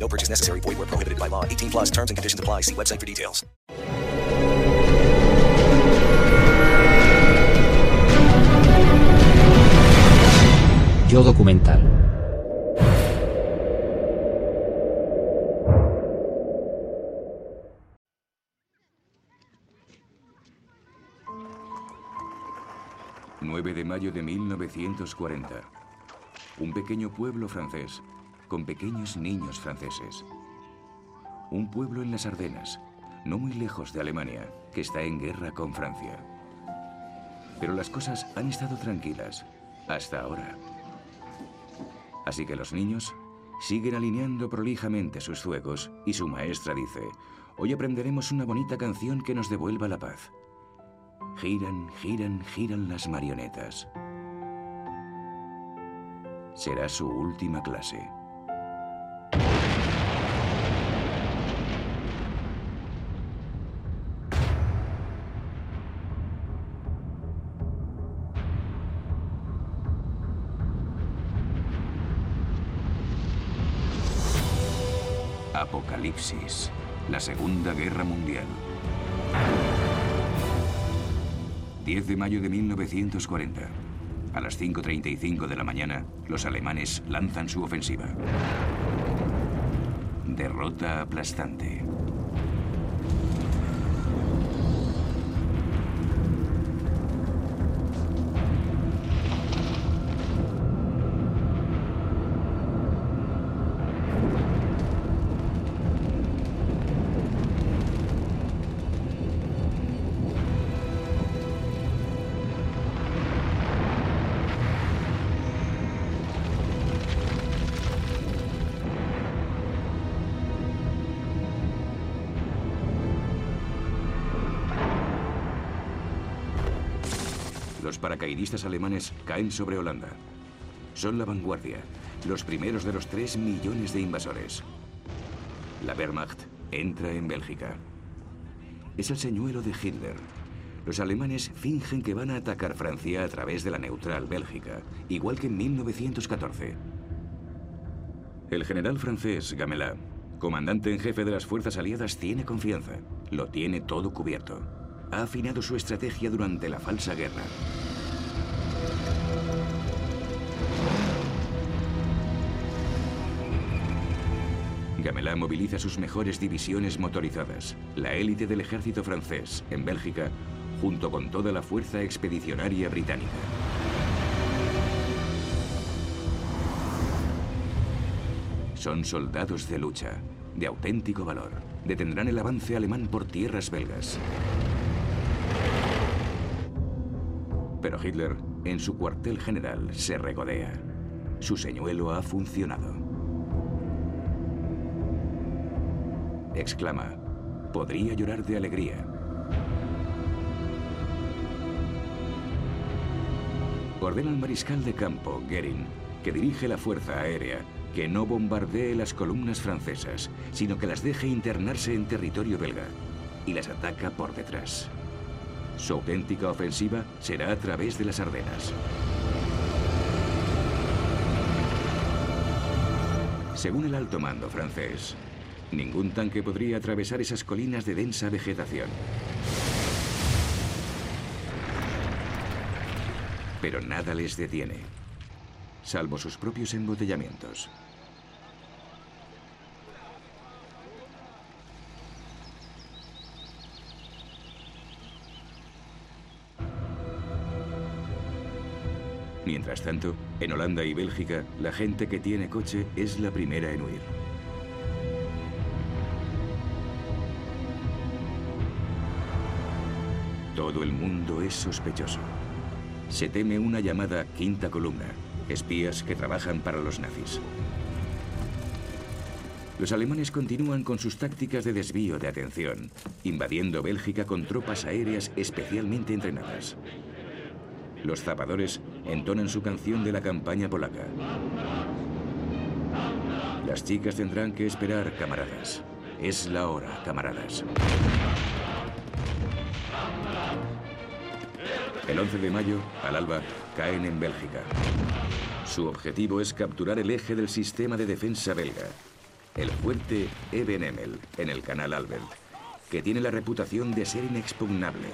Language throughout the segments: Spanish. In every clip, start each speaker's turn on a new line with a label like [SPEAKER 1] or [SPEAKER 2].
[SPEAKER 1] No purchase necessary. Void where prohibited by law. 18 plus terms and conditions apply. See website for details.
[SPEAKER 2] Yo documental.
[SPEAKER 3] ...9 de mayo de 1940. Un pequeño pueblo francés, con pequeños niños franceses. Un pueblo en las Ardenas, no muy lejos de Alemania, que está en guerra con Francia. Pero las cosas han estado tranquilas, hasta ahora. Así que los niños siguen alineando prolijamente sus zuecos y su maestra dice, hoy aprenderemos una bonita canción que nos devuelva la paz. Giran, giran, giran las marionetas. Será su última clase. Apocalipsis. La Segunda Guerra Mundial. 10 de mayo de 1940. A las 5.35 de la mañana, los alemanes lanzan su ofensiva. Derrota aplastante. Paracaidistas alemanes caen sobre Holanda. Son la vanguardia, los primeros de los tres millones de invasores. La Wehrmacht entra en Bélgica. Es el señuelo de Hitler. Los alemanes fingen que van a atacar Francia a través de la neutral Bélgica, igual que en 1914. El general francés Gamelin, comandante en jefe de las fuerzas aliadas, tiene confianza. Lo tiene todo cubierto. Ha afinado su estrategia durante la falsa guerra. Gamelin moviliza sus mejores divisiones motorizadas, la élite del ejército francés, en Bélgica, junto con toda la fuerza expedicionaria británica. Son soldados de lucha, de auténtico valor. Detendrán el avance alemán por tierras belgas. Pero Hitler, en su cuartel general, se regodea. Su señuelo ha funcionado. Exclama, podría llorar de alegría. Ordena al mariscal de campo, Goering, que dirige la fuerza aérea, que no bombardee las columnas francesas, sino que las deje internarse en territorio belga y las ataca por detrás. Su auténtica ofensiva será a través de las Ardenas. Según el alto mando francés, ningún tanque podría atravesar esas colinas de densa vegetación. Pero nada les detiene, salvo sus propios embotellamientos. Mientras tanto, en Holanda y Bélgica, la gente que tiene coche es la primera en huir. Todo el mundo es sospechoso. Se teme una llamada quinta columna, espías que trabajan para los nazis. Los alemanes continúan con sus tácticas de desvío de atención, invadiendo Bélgica con tropas aéreas especialmente entrenadas. Los zapadores entonan su canción de la campaña polaca. Las chicas tendrán que esperar, camaradas. Es la hora, camaradas. El 11 de mayo, al alba, caen en Bélgica. Su objetivo es capturar el eje del sistema de defensa belga, el fuerte Ebenemel, en el canal Albert, que tiene la reputación de ser inexpugnable.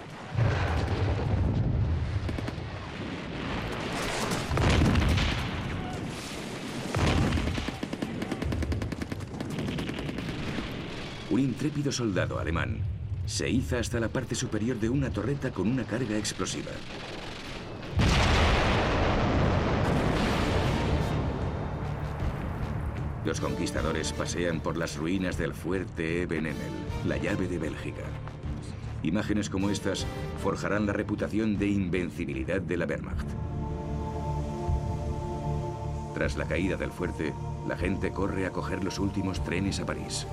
[SPEAKER 3] Un intrépido soldado alemán se iza hasta la parte superior de una torreta con una carga explosiva. Los conquistadores pasean por las ruinas del fuerte Ebenemel, la llave de Bélgica. Imágenes como estas forjarán la reputación de invencibilidad de la Wehrmacht. Tras la caída del fuerte, la gente corre a coger los últimos trenes a París.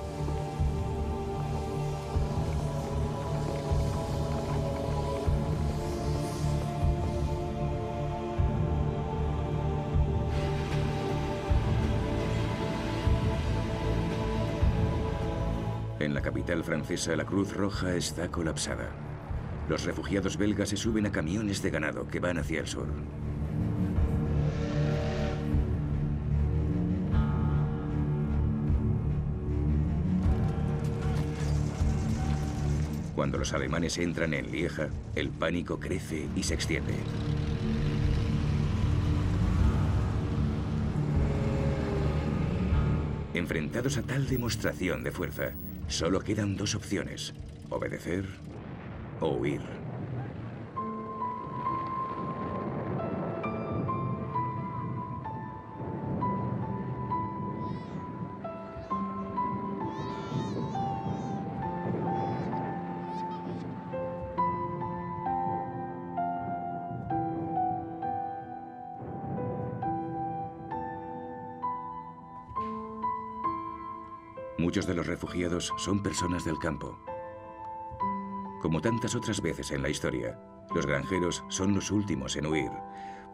[SPEAKER 3] Capital francesa, la Cruz Roja está colapsada. Los refugiados belgas se suben a camiones de ganado que van hacia el sur. Cuando los alemanes entran en Lieja, el pánico crece y se extiende. Enfrentados a tal demostración de fuerza, solo quedan dos opciones, obedecer o huir. De los refugiados son personas del campo. Como tantas otras veces en la historia, los granjeros son los últimos en huir,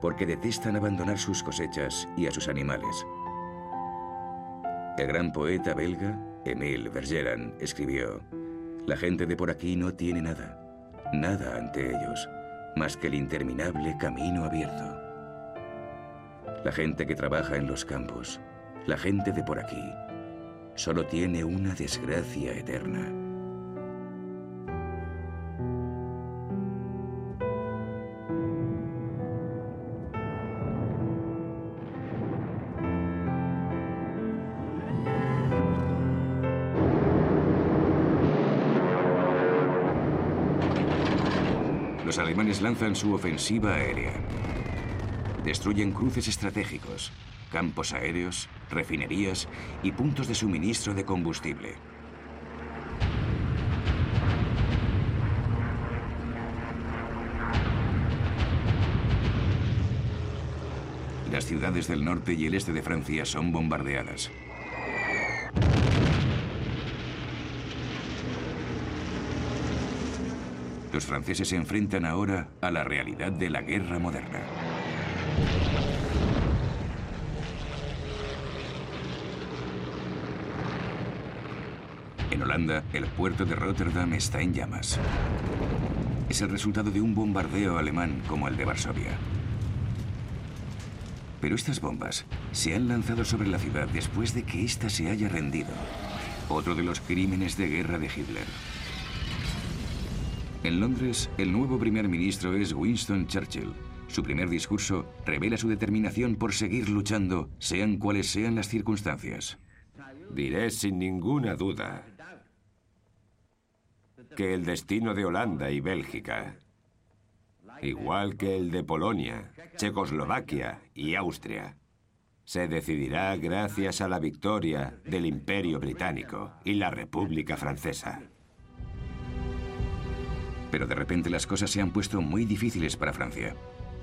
[SPEAKER 3] porque detestan abandonar sus cosechas y a sus animales. El gran poeta belga, Émile Bergeron, escribió, La gente de por aquí no tiene nada, nada ante ellos, más que el interminable camino abierto. La gente que trabaja en los campos, la gente de por aquí, solo tiene una desgracia eterna. Los alemanes lanzan su ofensiva aérea. Destruyen cruces estratégicos, campos aéreos, refinerías y puntos de suministro de combustible. Las ciudades del norte y el este de Francia son bombardeadas. Los franceses se enfrentan ahora a la realidad de la guerra moderna. En Holanda, el puerto de Rotterdam está en llamas. Es el resultado de un bombardeo alemán como el de Varsovia. Pero estas bombas se han lanzado sobre la ciudad después de que ésta se haya rendido. Otro de los crímenes de guerra de Hitler. En Londres, el nuevo primer ministro es Winston Churchill. Su primer discurso revela su determinación por seguir luchando, sean cuales sean las circunstancias.
[SPEAKER 4] Diré sin ninguna duda que el destino de Holanda y Bélgica, igual que el de Polonia, Checoslovaquia y Austria, se decidirá gracias a la victoria del Imperio Británico y la República Francesa.
[SPEAKER 3] Pero de repente las cosas se han puesto muy difíciles para Francia.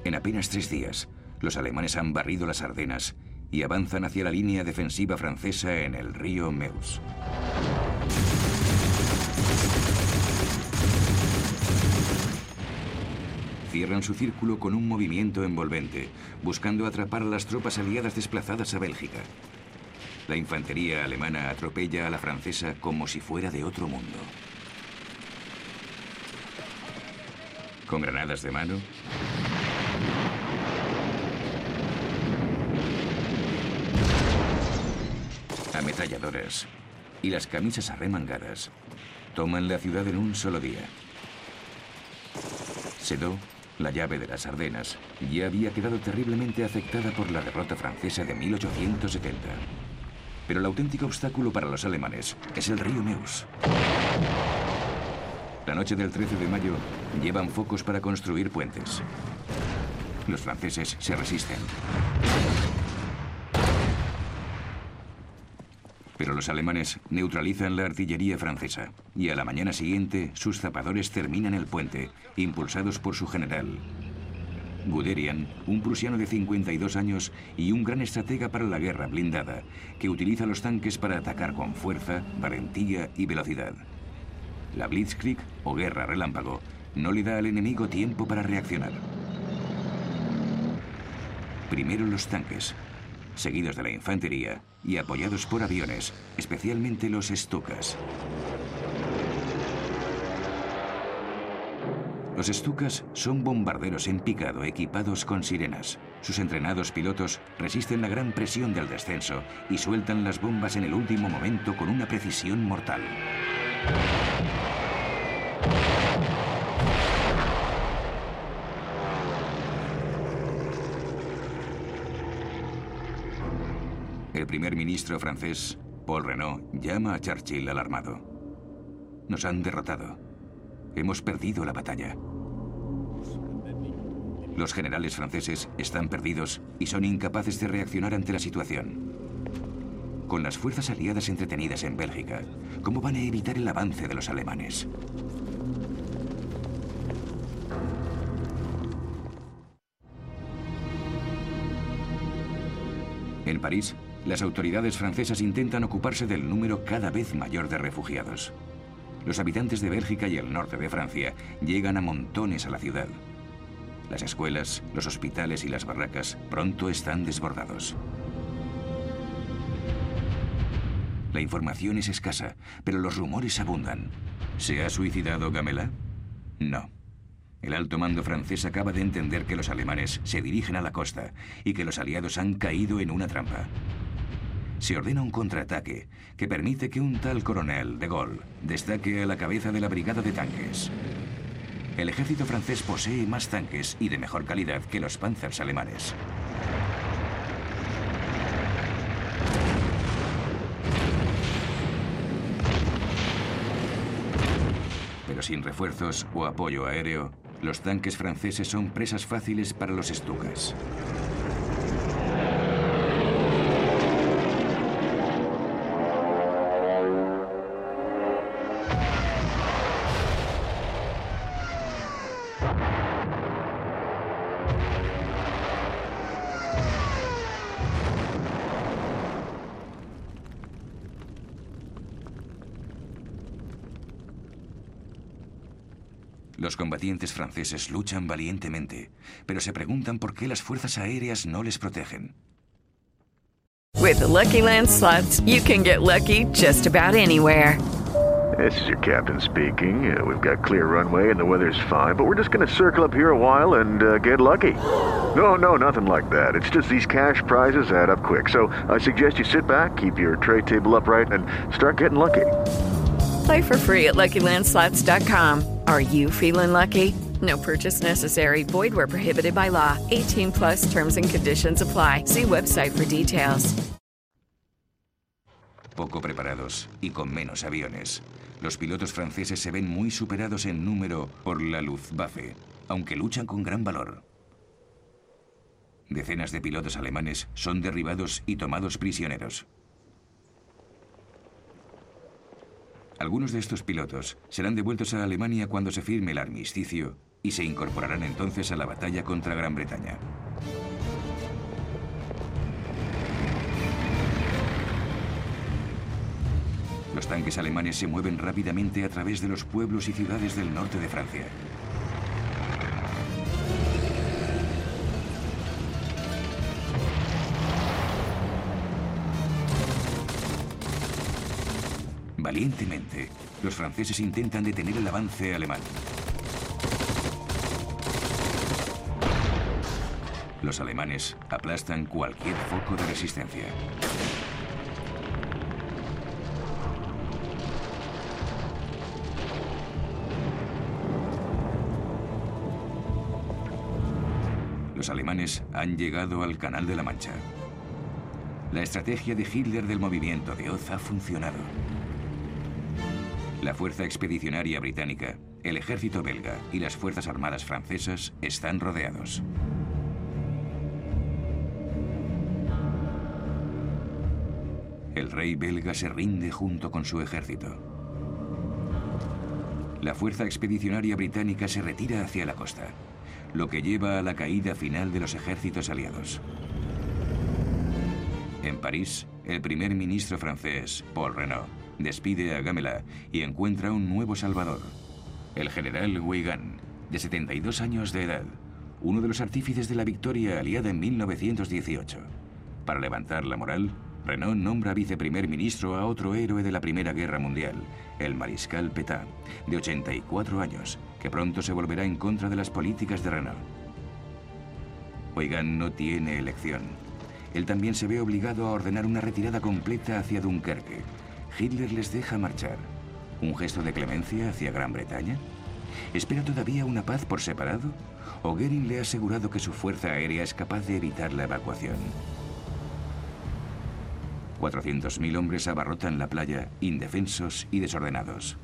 [SPEAKER 3] En apenas tres días, los alemanes han barrido las Ardenas y avanzan hacia la línea defensiva francesa en el río Meuse. Cierran su círculo con un movimiento envolvente, buscando atrapar a las tropas aliadas desplazadas a Bélgica. La infantería alemana atropella a la francesa como si fuera de otro mundo. Con granadas de mano, ametralladoras y las camisas arremangadas, toman la ciudad en un solo día. Sedo, la llave de las Ardenas, ya había quedado terriblemente afectada por la derrota francesa de 1870. Pero el auténtico obstáculo para los alemanes es el río Meuse. La noche del 13 de mayo llevan focos para construir puentes. Los franceses se resisten. Pero los alemanes neutralizan la artillería francesa y a la mañana siguiente sus zapadores terminan el puente, impulsados por su general, Guderian, un prusiano de 52 años y un gran estratega para la guerra blindada, que utiliza los tanques para atacar con fuerza, valentía y velocidad. La Blitzkrieg, o guerra relámpago, no le da al enemigo tiempo para reaccionar. Primero los tanques, seguidos de la infantería y apoyados por aviones, especialmente los Stukas. Los Stukas son bombarderos en picado equipados con sirenas. Sus entrenados pilotos resisten la gran presión del descenso y sueltan las bombas en el último momento con una precisión mortal. El primer ministro francés, Paul Renault, llama a Churchill alarmado. Nos han derrotado. Hemos perdido la batalla. Los generales franceses están perdidos y son incapaces de reaccionar ante la situación. Con las fuerzas aliadas entretenidas en Bélgica, ¿cómo van a evitar el avance de los alemanes? En París, las autoridades francesas intentan ocuparse del número cada vez mayor de refugiados. Los habitantes de Bélgica y el norte de Francia llegan a montones a la ciudad. Las escuelas, los hospitales y las barracas pronto están desbordados. La información es escasa, pero los rumores abundan. ¿Se ha suicidado Gamela? No. El alto mando francés acaba de entender que los alemanes se dirigen a la costa y que los aliados han caído en una trampa se ordena un contraataque que permite que un tal coronel de Gaulle destaque a la cabeza de la brigada de tanques. El ejército francés posee más tanques y de mejor calidad que los panzers alemanes. Pero sin refuerzos o apoyo aéreo, los tanques franceses son presas fáciles para los estucas. Los combatientes franceses luchan valientemente, pero se preguntan por qué las fuerzas aéreas no les protegen.
[SPEAKER 5] With the Lucky Land slots, you can get lucky just about anywhere.
[SPEAKER 6] This is your captain speaking. Uh, we've got clear runway and the weather's fine, but we're just going to circle up here a while and uh, get lucky. No, no, nothing like that. It's just these cash prizes add up quick. So I suggest you sit back, keep your tray table upright, and start getting lucky.
[SPEAKER 5] Play for free at LuckyLandSlots.com. Are you feeling lucky? No purchase necessary. Void where prohibited by law. 18 plus terms and conditions apply. See website for details.
[SPEAKER 3] Poco preparados y con menos aviones, los pilotos franceses se ven muy superados en número por la Luftwaffe, aunque luchan con gran valor. Decenas de pilotos alemanes son derribados y tomados prisioneros. Algunos de estos pilotos serán devueltos a Alemania cuando se firme el armisticio y se incorporarán entonces a la batalla contra Gran Bretaña. Los tanques alemanes se mueven rápidamente a través de los pueblos y ciudades del norte de Francia. Valientemente, los franceses intentan detener el avance alemán. Los alemanes aplastan cualquier foco de resistencia. Los alemanes han llegado al Canal de la Mancha. La estrategia de Hitler del movimiento de Oz ha funcionado. La Fuerza Expedicionaria Británica, el ejército belga y las Fuerzas Armadas francesas están rodeados. El rey belga se rinde junto con su ejército. La Fuerza Expedicionaria Británica se retira hacia la costa, lo que lleva a la caída final de los ejércitos aliados. En París, el primer ministro francés, Paul Renault, despide a Gamela y encuentra un nuevo salvador, el general Weygand, de 72 años de edad, uno de los artífices de la victoria aliada en 1918. Para levantar la moral, Renault nombra viceprimer ministro a otro héroe de la Primera Guerra Mundial, el mariscal Pétain, de 84 años, que pronto se volverá en contra de las políticas de Renault. Weygand no tiene elección. Él también se ve obligado a ordenar una retirada completa hacia Dunkerque, Hitler les deja marchar. ¿Un gesto de clemencia hacia Gran Bretaña? ¿Espera todavía una paz por separado? ¿O Goering le ha asegurado que su fuerza aérea es capaz de evitar la evacuación? 400.000 hombres abarrotan la playa, indefensos y desordenados.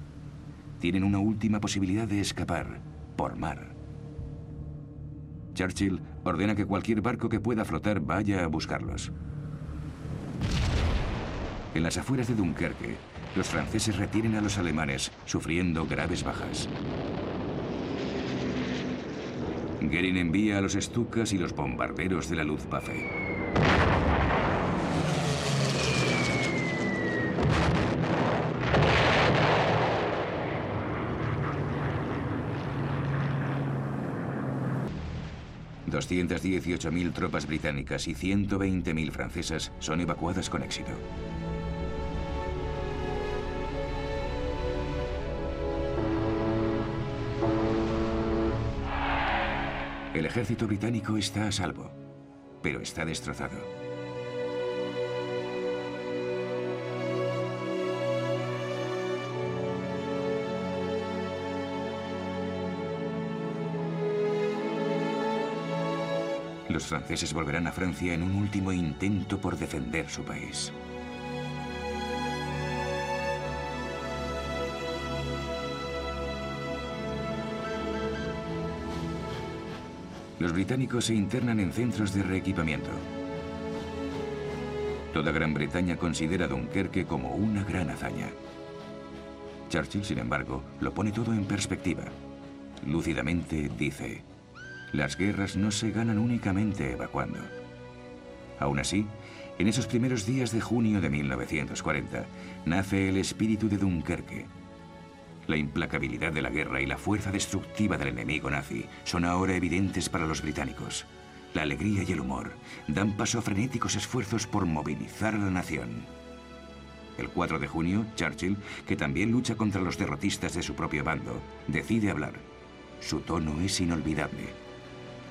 [SPEAKER 3] Tienen una última posibilidad de escapar, por mar. Churchill ordena que cualquier barco que pueda flotar vaya a buscarlos. En las afueras de Dunkerque, los franceses retienen a los alemanes, sufriendo graves bajas. Goering envía a los Stukas y los bombarderos de la Luftwaffe. ...218.000 tropas británicas y 120.000 francesas son evacuadas con éxito. El ejército británico está a salvo, pero está destrozado. Los franceses volverán a Francia en un último intento por defender su país. Los británicos se internan en centros de reequipamiento. Toda Gran Bretaña considera Dunkerque como una gran hazaña. Churchill, sin embargo, lo pone todo en perspectiva. Lúcidamente dice, las guerras no se ganan únicamente evacuando. Aún así, en esos primeros días de junio de 1940, nace el espíritu de Dunkerque, la implacabilidad de la guerra y la fuerza destructiva del enemigo nazi son ahora evidentes para los británicos. La alegría y el humor dan paso a frenéticos esfuerzos por movilizar a la nación. El 4 de junio, Churchill, que también lucha contra los derrotistas de su propio bando, decide hablar. Su tono es inolvidable.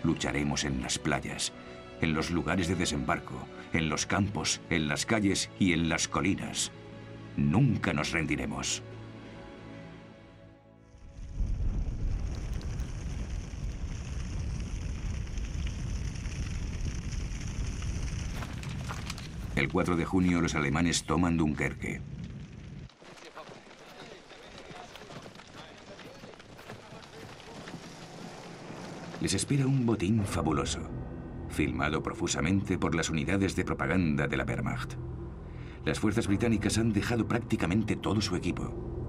[SPEAKER 3] Lucharemos en las playas, en los lugares de desembarco, en los campos, en las calles y en las colinas. Nunca nos rendiremos. El 4 de junio los alemanes toman Dunkerque. Les espera un botín fabuloso, filmado profusamente por las unidades de propaganda de la Wehrmacht. Las fuerzas británicas han dejado prácticamente todo su equipo.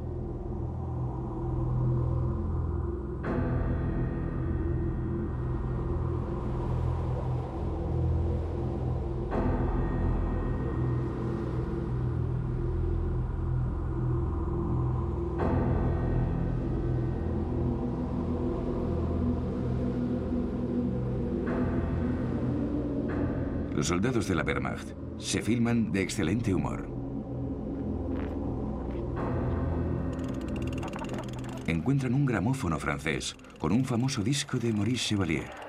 [SPEAKER 3] Los soldados de la Wehrmacht se filman de excelente humor. Encuentran un gramófono francés con un famoso disco de Maurice Chevalier.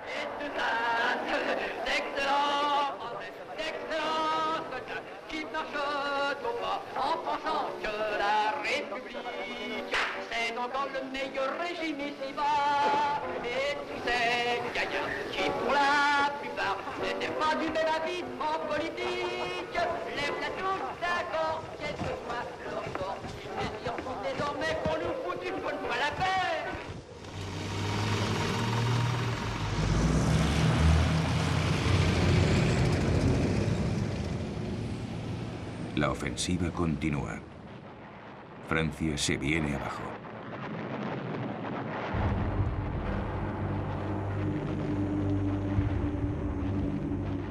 [SPEAKER 3] Continúa. Francia se viene abajo.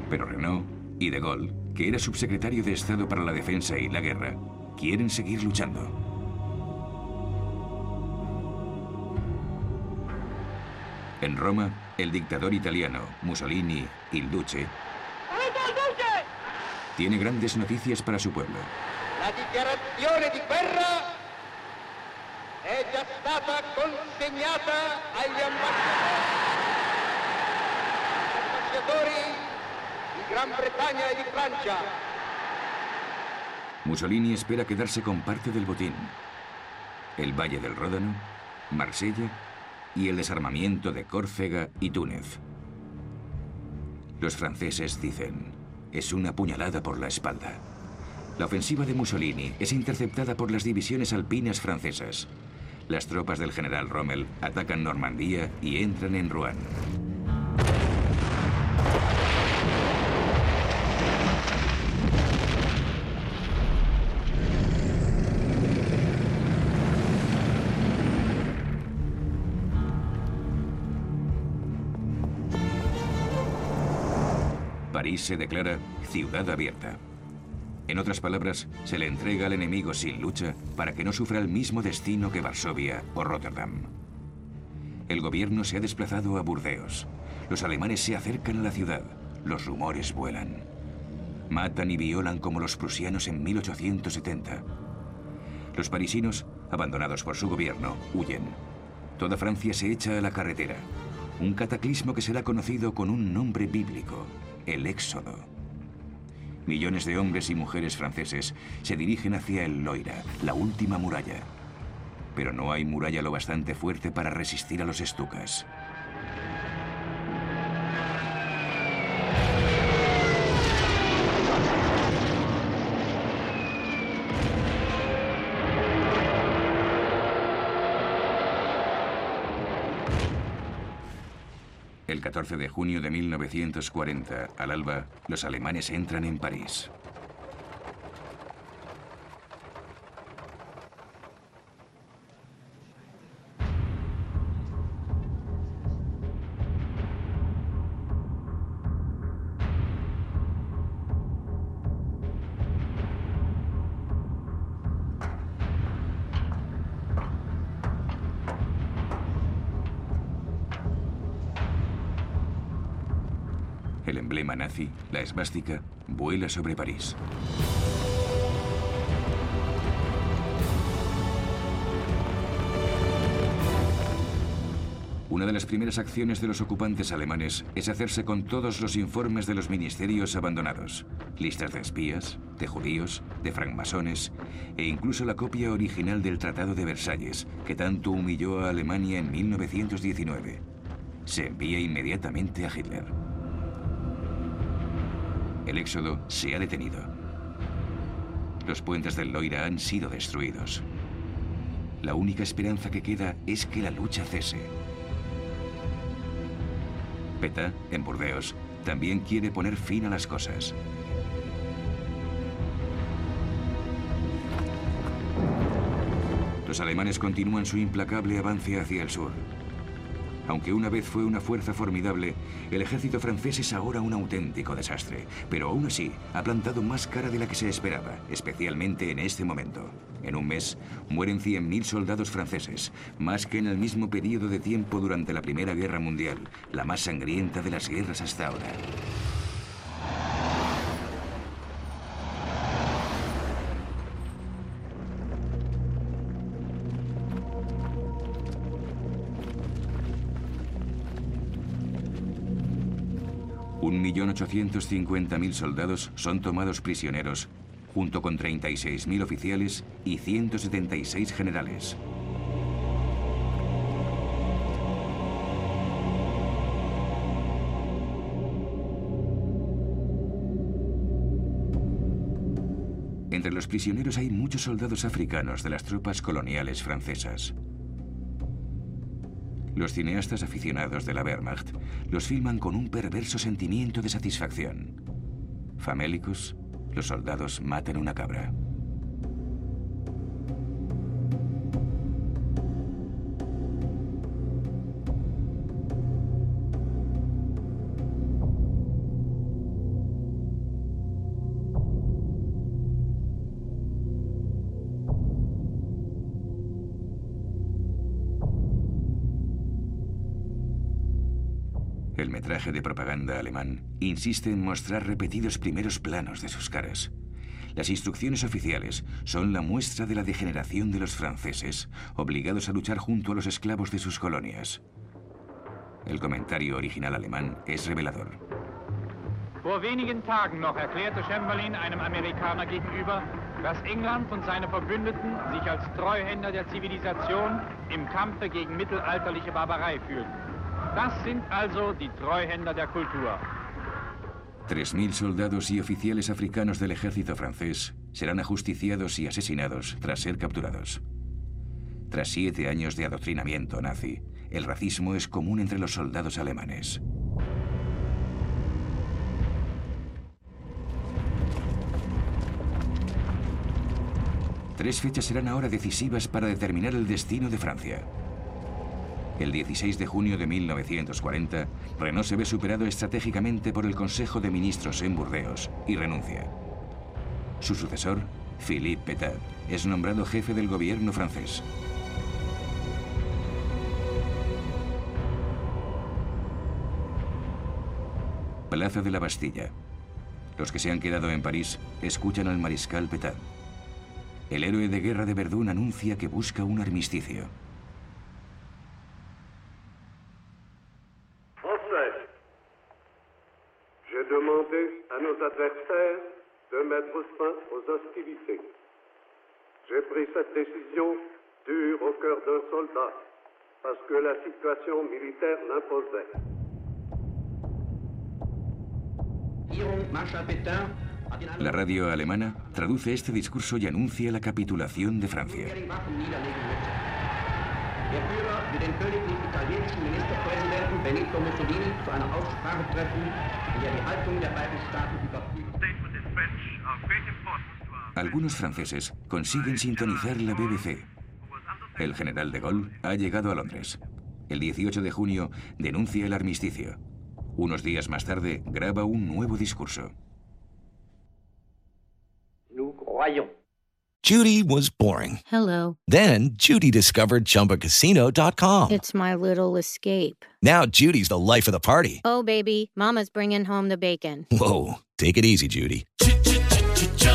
[SPEAKER 3] Pero Renault y De Gaulle, que era subsecretario de Estado para la Defensa y la Guerra, quieren seguir luchando. En Roma, el dictador italiano Mussolini, Il Duce, tiene grandes noticias para su pueblo.
[SPEAKER 7] La dichiarazione di guerra è già stata consegnata agli ambasciatori, di Gran Bretagna e di Francia.
[SPEAKER 3] Mussolini espera quedarse con parte del botín. El Valle del Ródano, Marsella y el desarmamiento de Córcega y Túnez. Los franceses dicen, es una puñalada por la espalda. La ofensiva de Mussolini es interceptada por las divisiones alpinas francesas. Las tropas del general Rommel atacan Normandía y entran en Rouen. París se declara ciudad abierta. En otras palabras, se le entrega al enemigo sin lucha para que no sufra el mismo destino que Varsovia o Rotterdam. El gobierno se ha desplazado a Burdeos. Los alemanes se acercan a la ciudad. Los rumores vuelan. Matan y violan como los prusianos en 1870. Los parisinos, abandonados por su gobierno, huyen. Toda Francia se echa a la carretera. Un cataclismo que será conocido con un nombre bíblico, el Éxodo. Millones de hombres y mujeres franceses se dirigen hacia el Loira, la última muralla. Pero no hay muralla lo bastante fuerte para resistir a los estucas. El 14 de junio de 1940, al alba, los alemanes entran en París. La esvástica, vuela sobre París. Una de las primeras acciones de los ocupantes alemanes es hacerse con todos los informes de los ministerios abandonados, listas de espías, de judíos, de francmasones e incluso la copia original del Tratado de Versalles, que tanto humilló a Alemania en 1919. Se envía inmediatamente a Hitler. El éxodo se ha detenido. Los puentes del Loira han sido destruidos. La única esperanza que queda es que la lucha cese. Peta, en Burdeos, también quiere poner fin a las cosas. Los alemanes continúan su implacable avance hacia el sur. Aunque una vez fue una fuerza formidable, el ejército francés es ahora un auténtico desastre. Pero aún así, ha plantado más cara de la que se esperaba, especialmente en este momento. En un mes, mueren 100.000 soldados franceses, más que en el mismo periodo de tiempo durante la Primera Guerra Mundial, la más sangrienta de las guerras hasta ahora. 1.850.000 soldados son tomados prisioneros, junto con 36.000 oficiales y 176 generales. Entre los prisioneros hay muchos soldados africanos de las tropas coloniales francesas. Los cineastas aficionados de la Wehrmacht los filman con un perverso sentimiento de satisfacción. Famélicos, los soldados matan una cabra. El metraje de propaganda alemán insiste en mostrar repetidos primeros planos de sus caras. Las instrucciones oficiales son la muestra de la degeneración de los franceses, obligados a luchar junto a los esclavos de sus colonias. El comentario original alemán es revelador.
[SPEAKER 8] Vor wenigen Tagen noch erklärte Chamberlain einem Amerikaner gegenüber, dass England und seine Verbündeten sich als Treuhänder der Zivilisation im Kampfe gegen mittelalterliche Barbarei fühlten. Das sind also die Treuhänder der Kultur.
[SPEAKER 3] 3.000 soldados y oficiales africanos del ejército francés serán ajusticiados y asesinados tras ser capturados. Tras siete años de adoctrinamiento nazi, el racismo es común entre los soldados alemanes. Tres fechas serán ahora decisivas para determinar el destino de Francia. El 16 de junio de 1940, Renault se ve superado estratégicamente por el Consejo de Ministros en Burdeos y renuncia. Su sucesor, Philippe Pétain, es nombrado jefe del gobierno francés. Plaza de la Bastilla. Los que se han quedado en París escuchan al mariscal Pétain. El héroe de guerra de Verdún anuncia que busca un armisticio.
[SPEAKER 9] J'ai pris cette décision dure au cœur d'un soldat parce que la situation militaire l'imposait.
[SPEAKER 3] La radio alemana traduce este discurso y anuncia la capitulación de Francia. Algunos franceses consiguen sintonizar la BBC. El general de Gaulle ha llegado a Londres. El 18 de junio denuncia el armisticio. Unos días más tarde graba un nuevo discurso.
[SPEAKER 1] Judy was boring.
[SPEAKER 10] Hello.
[SPEAKER 1] Then Judy discovered ChumbaCasino.com.
[SPEAKER 10] It's my little escape.
[SPEAKER 1] Now Judy's the life of the party.
[SPEAKER 10] Oh, baby, Mama's bringing home the bacon.
[SPEAKER 1] Whoa, take it easy, Judy.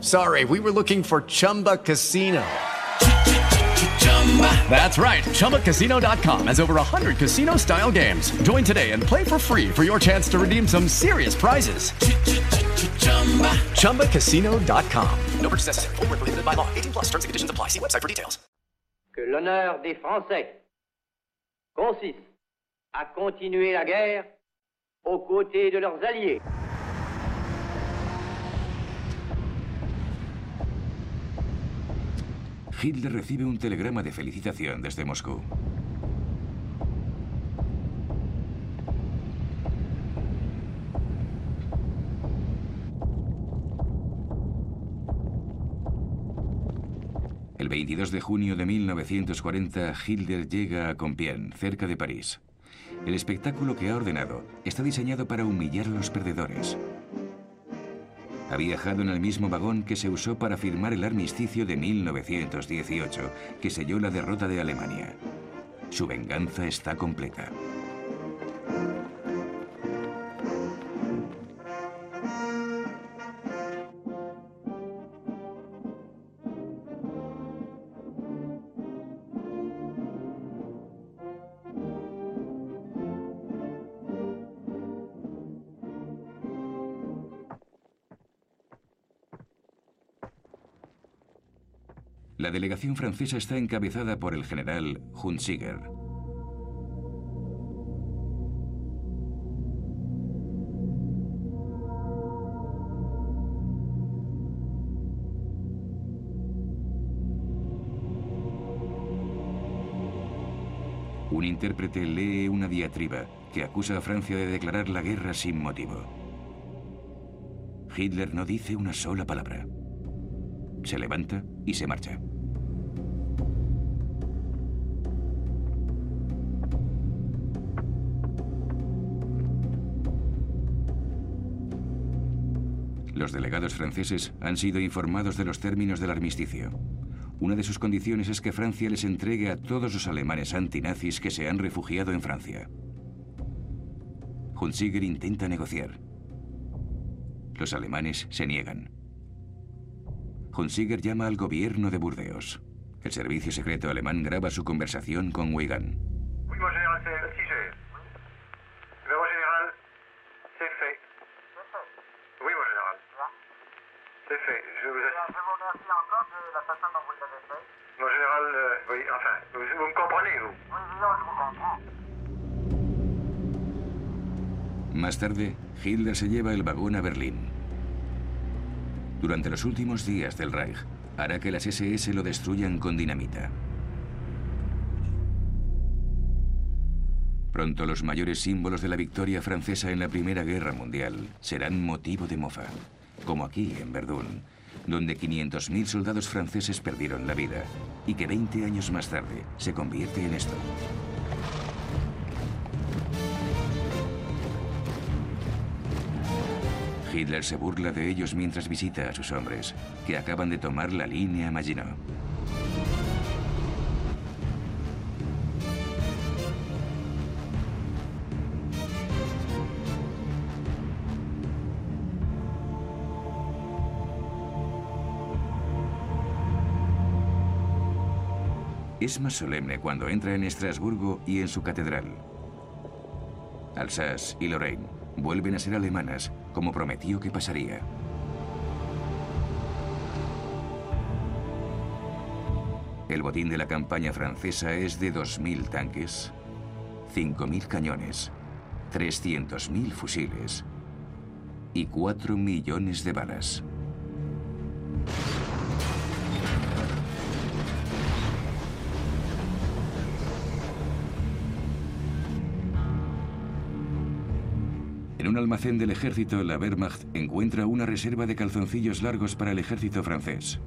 [SPEAKER 11] sorry, we were looking for Chumba Casino. That's right. ChumbaCasino.com has over 100 casino style games. Join today and play for free for your chance to redeem some serious prizes. ChumbaCasino.com.
[SPEAKER 12] No purchase necessary. Void where prohibited by law. 18 plus terms and conditions apply. See website for details.
[SPEAKER 13] Que l'honneur des Français consiste à continuer la guerre aux côtés de leurs alliés.
[SPEAKER 3] Hitler recibe un telegrama de felicitación desde Moscú. El 22 de junio de 1940, Hitler llega a Compiègne, cerca de París. El espectáculo que ha ordenado está diseñado para humillar a los perdedores. Ha viajado en el mismo vagón que se usó para firmar el armisticio de 1918, que selló la derrota de Alemania. Su venganza está completa. La delegación francesa está encabezada por el general Hunziger. Un intérprete lee una diatriba que acusa a Francia de declarar la guerra sin motivo. Hitler no dice una sola palabra. Se levanta y se marcha. Los delegados franceses han sido informados de los términos del armisticio. Una de sus condiciones es que Francia les entregue a todos los alemanes antinazis que se han refugiado en Francia. Hunziger intenta negociar. Los alemanes se niegan. Hunziger llama al gobierno de Burdeos. El servicio secreto alemán graba su conversación con Weigand.
[SPEAKER 14] Enfin, vous, me.
[SPEAKER 3] Más tarde, Hitler se lleva el vagón a Berlín. Durante los últimos días del Reich, hará que las SS lo destruyan con dinamita. Pronto los mayores símbolos de la victoria francesa en la Primera Guerra Mundial serán motivo de mofa, como aquí en Verdún, donde 500.000 soldados franceses perdieron la vida y que 20 años más tarde se convierte en esto. Hitler se burla de ellos mientras visita a sus hombres, que acaban de tomar la línea Maginot. Es más solemne cuando entra en Estrasburgo y en su catedral. Alsace y Lorraine vuelven a ser alemanas, como prometió que pasaría. El botín de la campaña francesa es de 2.000 tanques, 5.000 cañones, 300.000 fusiles y 4 millones de balas. Almacén del ejército, la Wehrmacht encuentra una reserva de calzoncillos largos para el ejército francés.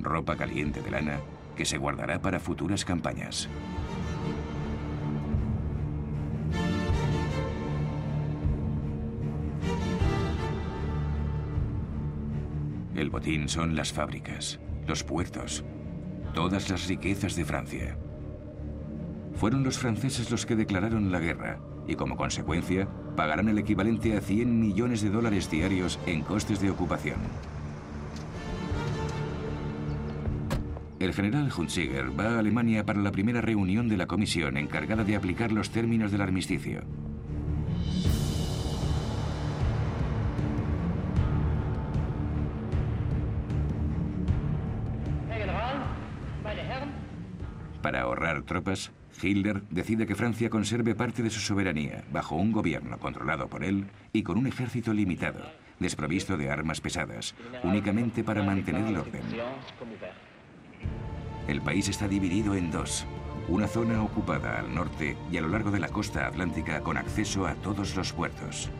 [SPEAKER 3] Ropa caliente de lana que se guardará para futuras campañas. El botín son las fábricas, los puertos, todas las riquezas de Francia. Fueron los franceses los que declararon la guerra y como consecuencia pagarán el equivalente a 100 millones de dólares diarios en costes de ocupación. El general Hunziger va a Alemania para la primera reunión de la comisión encargada de aplicar los términos del armisticio. Para ahorrar tropas, Hitler decide que Francia conserve parte de su soberanía bajo un gobierno controlado por él y con un ejército limitado, desprovisto de armas pesadas, únicamente para mantener el orden. El país está dividido en dos. Una zona ocupada al norte y a lo largo de la costa atlántica con acceso a todos los puertos.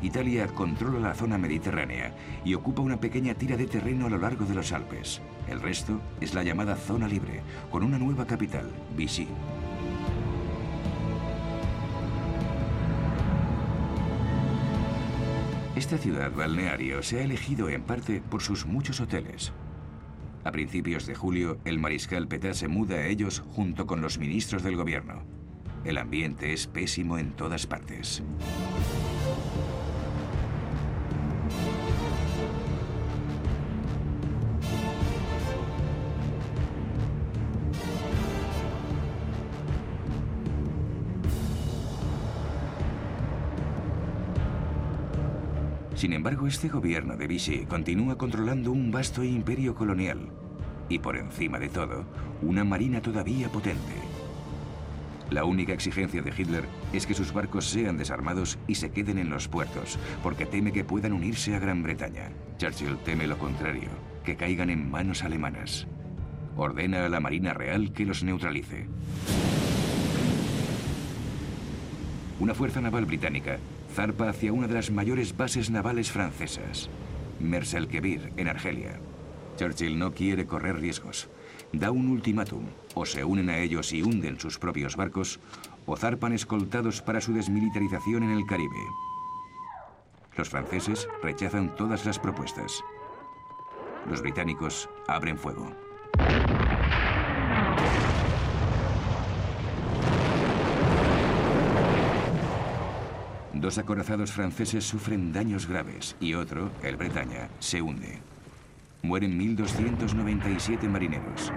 [SPEAKER 3] Italia controla la zona mediterránea y ocupa una pequeña tira de terreno a lo largo de los Alpes. El resto es la llamada zona libre, con una nueva capital, Vichy. Esta ciudad balneario se ha elegido en parte por sus muchos hoteles. A principios de julio, el mariscal Petá se muda a ellos junto con los ministros del gobierno. El ambiente es pésimo en todas partes. Sin embargo, este gobierno de Vichy continúa controlando un vasto imperio colonial y, por encima de todo, una marina todavía potente. La única exigencia de Hitler es que sus barcos sean desarmados y se queden en los puertos, porque teme que puedan unirse a Gran Bretaña. Churchill teme lo contrario, que caigan en manos alemanas. Ordena a la Marina Real que los neutralice. Una fuerza naval británica zarpa hacia una de las mayores bases navales francesas, Merselkevir, en Argelia. Churchill no quiere correr riesgos. Da un ultimátum. O se unen a ellos y hunden sus propios barcos, o zarpan escoltados para su desmilitarización en el Caribe. Los franceses rechazan todas las propuestas. Los británicos abren fuego. Dos acorazados franceses sufren daños graves y otro, el Bretaña, se hunde. Mueren 1.297 marineros.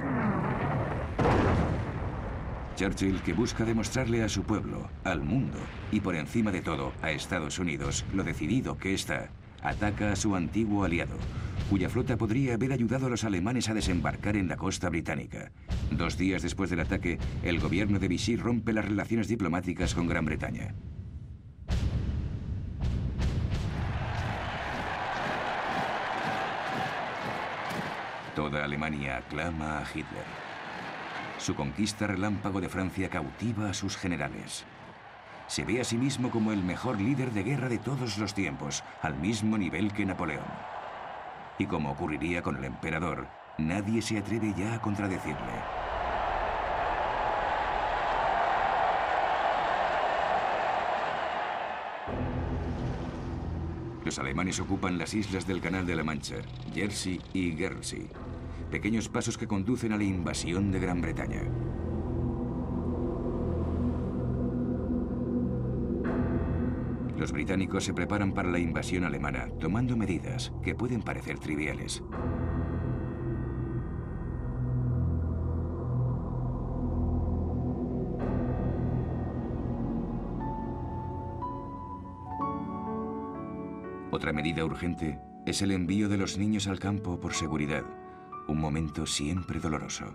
[SPEAKER 3] Churchill, que busca demostrarle a su pueblo, al mundo y por encima de todo a Estados Unidos lo decidido que está, ataca a su antiguo aliado, cuya flota podría haber ayudado a los alemanes a desembarcar en la costa británica. Dos días después del ataque, el gobierno de Vichy rompe las relaciones diplomáticas con Gran Bretaña. Toda Alemania aclama a Hitler. Su conquista relámpago de Francia cautiva a sus generales. Se ve a sí mismo como el mejor líder de guerra de todos los tiempos, al mismo nivel que Napoleón. Y como ocurriría con el emperador, nadie se atreve ya a contradecirle. Los alemanes ocupan las islas del Canal de la Mancha, Jersey y Guernsey, pequeños pasos que conducen a la invasión de Gran Bretaña. Los británicos se preparan para la invasión alemana, tomando medidas que pueden parecer triviales. Otra medida urgente es el envío de los niños al campo por seguridad, un momento siempre doloroso.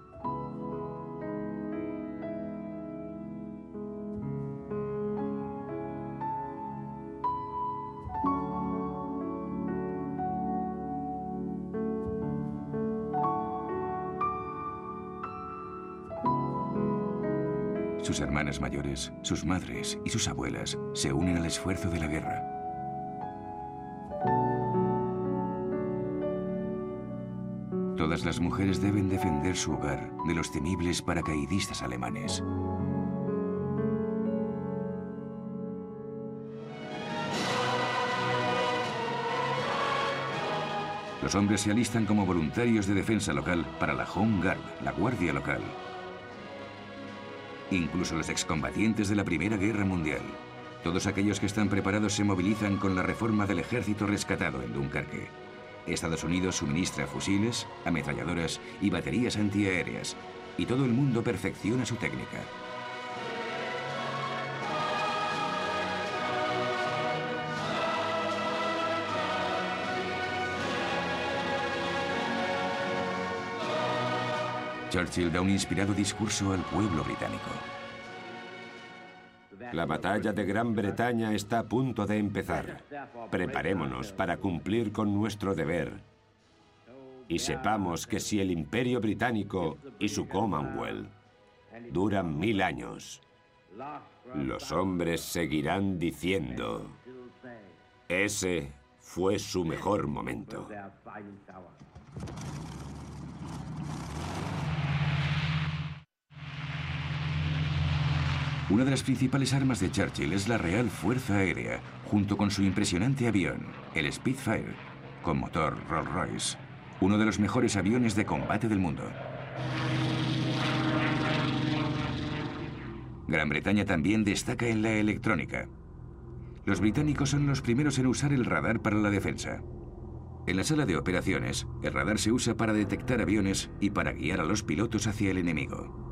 [SPEAKER 3] Sus hermanas mayores, sus madres y sus abuelas se unen al esfuerzo de la guerra. Las mujeres deben defender su hogar de los temibles paracaidistas alemanes. Los hombres se alistan como voluntarios de defensa local para la Home Guard, la guardia local. Incluso los excombatientes de la Primera Guerra Mundial. Todos aquellos que están preparados se movilizan con la reforma del ejército rescatado en Dunkerque. Estados Unidos suministra fusiles, ametralladoras y baterías antiaéreas, y todo el mundo perfecciona su técnica. Churchill da un inspirado discurso al pueblo británico.
[SPEAKER 4] La batalla de Gran Bretaña está a punto de empezar. Preparémonos para cumplir con nuestro deber. Y sepamos que si el Imperio Británico y su Commonwealth duran mil años, los hombres seguirán diciendo, ese fue su mejor momento.
[SPEAKER 3] Una de las principales armas de Churchill es la Real Fuerza Aérea, junto con su impresionante avión, el Spitfire, con motor Rolls-Royce, uno de los mejores aviones de combate del mundo. Gran Bretaña también destaca en la electrónica. Los británicos son los primeros en usar el radar para la defensa. En la sala de operaciones, el radar se usa para detectar aviones y para guiar a los pilotos hacia el enemigo.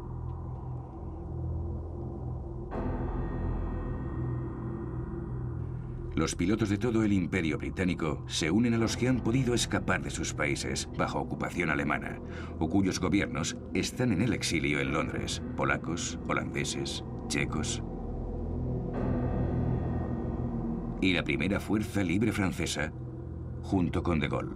[SPEAKER 3] Los pilotos de todo el imperio británico se unen a los que han podido escapar de sus países bajo ocupación alemana o cuyos gobiernos están en el exilio en Londres, polacos, holandeses, checos. Y la primera fuerza libre francesa, junto con De Gaulle.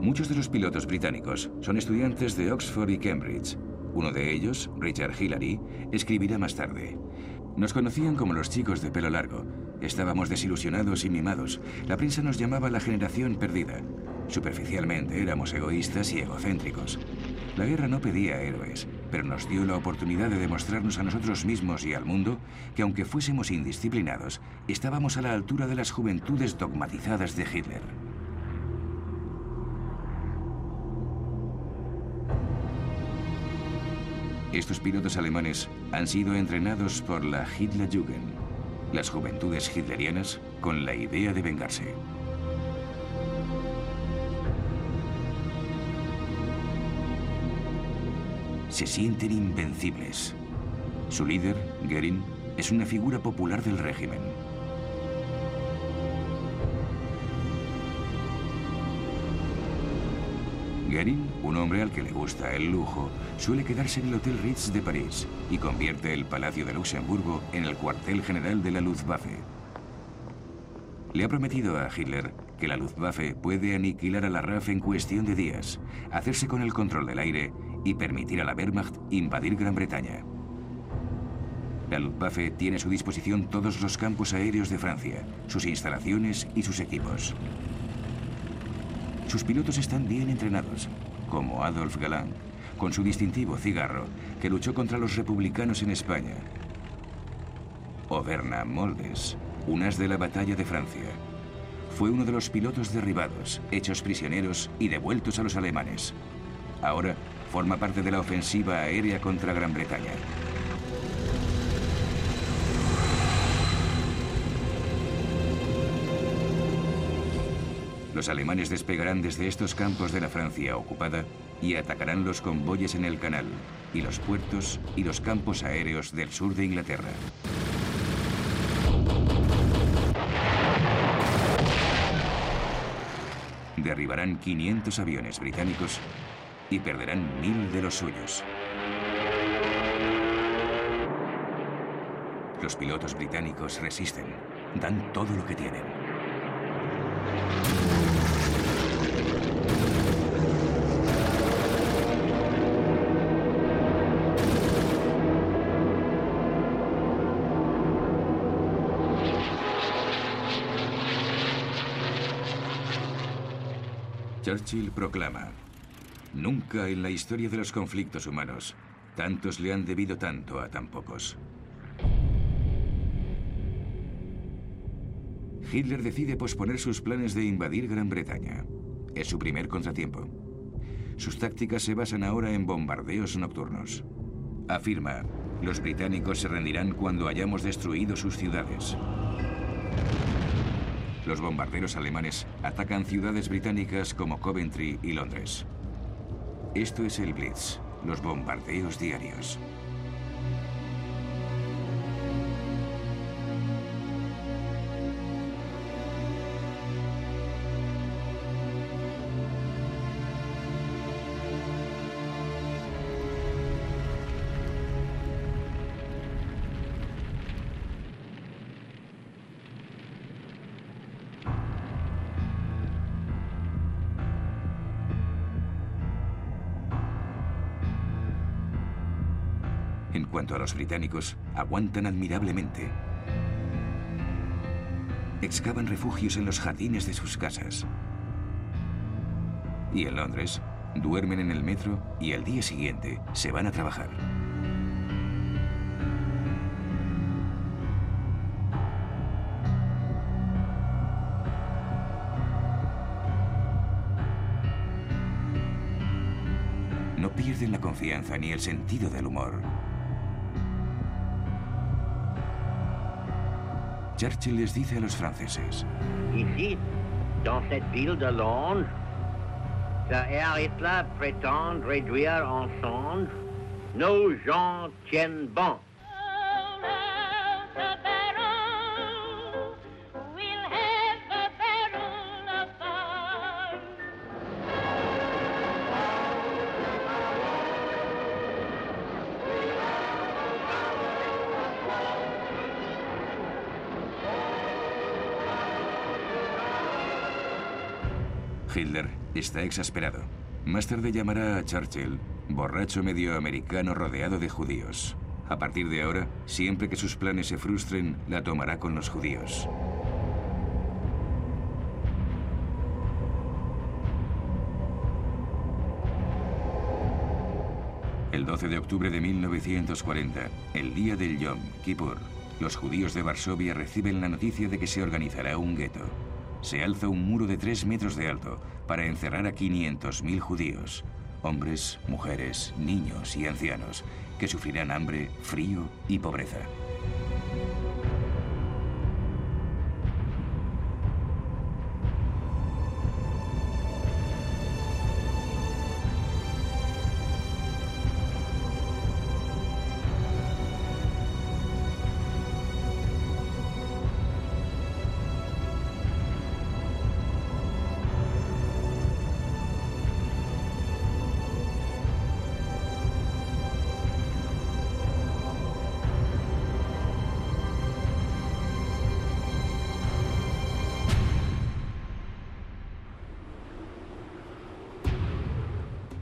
[SPEAKER 3] Muchos de los pilotos británicos son estudiantes de Oxford y Cambridge uno de ellos, Richard Hillary, escribirá más tarde. Nos conocían como los chicos de pelo largo. Estábamos desilusionados y mimados. La prensa nos llamaba la generación perdida. Superficialmente éramos egoístas y egocéntricos. La guerra no pedía héroes, pero nos dio la oportunidad de demostrarnos a nosotros mismos y al mundo que aunque fuésemos indisciplinados, estábamos a la altura de las juventudes dogmatizadas de Hitler. Estos pilotos alemanes han sido entrenados por la Hitlerjugend, las juventudes hitlerianas con la idea de vengarse. Se sienten invencibles. Su líder, Goering, es una figura popular del régimen. Goering, un hombre al que le gusta el lujo, suele quedarse en el Hotel Ritz de París y convierte el Palacio de Luxemburgo en el cuartel general de la Luftwaffe. Le ha prometido a Hitler que la Luftwaffe puede aniquilar a la RAF en cuestión de días, hacerse con el control del aire y permitir a la Wehrmacht invadir Gran Bretaña. La Luftwaffe tiene a su disposición todos los campos aéreos de Francia, sus instalaciones y sus equipos. Sus pilotos están bien entrenados, como Adolf Galland, con su distintivo cigarro, que luchó contra los republicanos en España. O Bernard Moldes, un as de la batalla de Francia. Fue uno de los pilotos derribados, hechos prisioneros y devueltos a los alemanes. Ahora forma parte de la ofensiva aérea contra Gran Bretaña. Los alemanes despegarán desde estos campos de la Francia ocupada y atacarán los convoyes en el canal, y los puertos y los campos aéreos del sur de Inglaterra. Derribarán 500 aviones británicos y perderán mil de los suyos. Los pilotos británicos resisten, dan todo lo que tienen. Churchill proclama, nunca en la historia de los conflictos humanos tantos le han debido tanto a tan pocos. Hitler decide posponer sus planes de invadir Gran Bretaña. Es su primer contratiempo. Sus tácticas se basan ahora en bombardeos nocturnos. Afirma, los británicos se rendirán cuando hayamos destruido sus ciudades. Los bombarderos alemanes atacan ciudades británicas como Coventry y Londres. Esto es el Blitz, los bombardeos diarios. Los británicos, aguantan admirablemente. Excavan refugios en los jardines de sus casas. Y en Londres, duermen en el metro y al día siguiente se van a trabajar. No pierden la confianza ni el sentido del humor. Churchill les dice a los franceses,
[SPEAKER 13] Ici, dans cette ville de Londres, ce Hitler prétend réduire en cendres. Nos gens tiennent bon.
[SPEAKER 3] Está exasperado. Más tarde llamará a Churchill borracho medio americano rodeado de judíos. A partir de ahora, siempre que sus planes se frustren, la tomará con los judíos. El 12 de octubre de 1940, el día del Yom Kippur, los judíos de Varsovia reciben la noticia de que se organizará un gueto. Se alza un muro de 3 metros de alto para encerrar a 500.000 judíos, hombres, mujeres, niños y ancianos, que sufrirán hambre, frío y pobreza.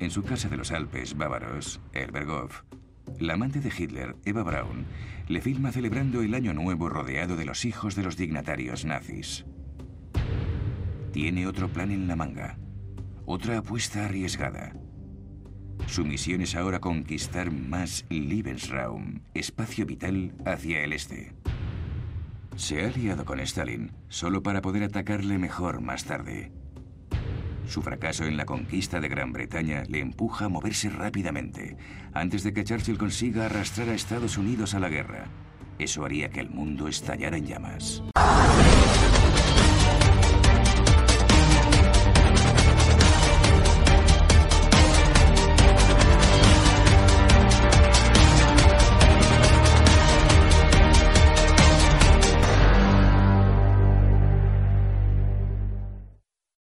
[SPEAKER 3] En su casa de los Alpes bávaros, Elberghof, la amante de Hitler, Eva Braun, le filma celebrando el Año Nuevo rodeado de los hijos de los dignatarios nazis. Tiene otro plan en la manga, otra apuesta arriesgada. Su misión es ahora conquistar más Lebensraum, espacio vital hacia el este. Se ha aliado con Stalin solo para poder atacarle mejor más tarde. Su fracaso en la conquista de Gran Bretaña le empuja a moverse rápidamente, antes de que Churchill consiga arrastrar a Estados Unidos a la guerra. Eso haría que el mundo estallara en llamas.